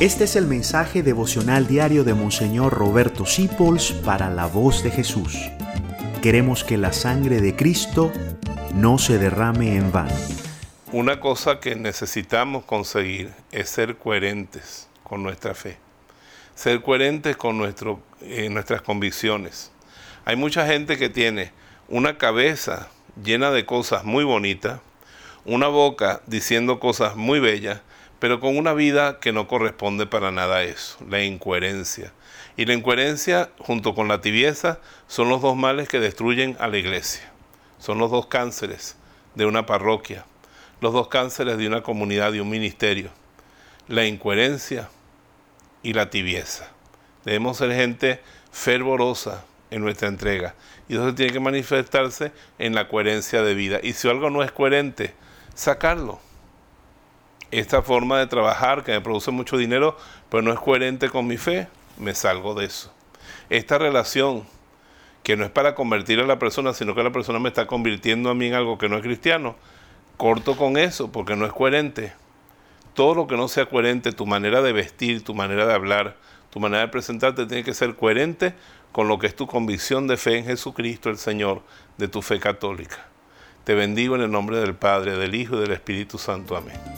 Este es el mensaje devocional diario de Monseñor Roberto Sipols para la voz de Jesús. Queremos que la sangre de Cristo no se derrame en vano. Una cosa que necesitamos conseguir es ser coherentes con nuestra fe, ser coherentes con eh, nuestras convicciones. Hay mucha gente que tiene una cabeza llena de cosas muy bonitas, una boca diciendo cosas muy bellas, pero con una vida que no corresponde para nada a eso, la incoherencia. Y la incoherencia junto con la tibieza son los dos males que destruyen a la iglesia. Son los dos cánceres de una parroquia, los dos cánceres de una comunidad, de un ministerio. La incoherencia y la tibieza. Debemos ser gente fervorosa en nuestra entrega. Y eso tiene que manifestarse en la coherencia de vida. Y si algo no es coherente, sacarlo esta forma de trabajar que me produce mucho dinero, pero no es coherente con mi fe, me salgo de eso. Esta relación que no es para convertir a la persona, sino que la persona me está convirtiendo a mí en algo que no es cristiano, corto con eso porque no es coherente. Todo lo que no sea coherente, tu manera de vestir, tu manera de hablar, tu manera de presentarte, tiene que ser coherente con lo que es tu convicción de fe en Jesucristo, el Señor, de tu fe católica. Te bendigo en el nombre del Padre, del Hijo y del Espíritu Santo. Amén.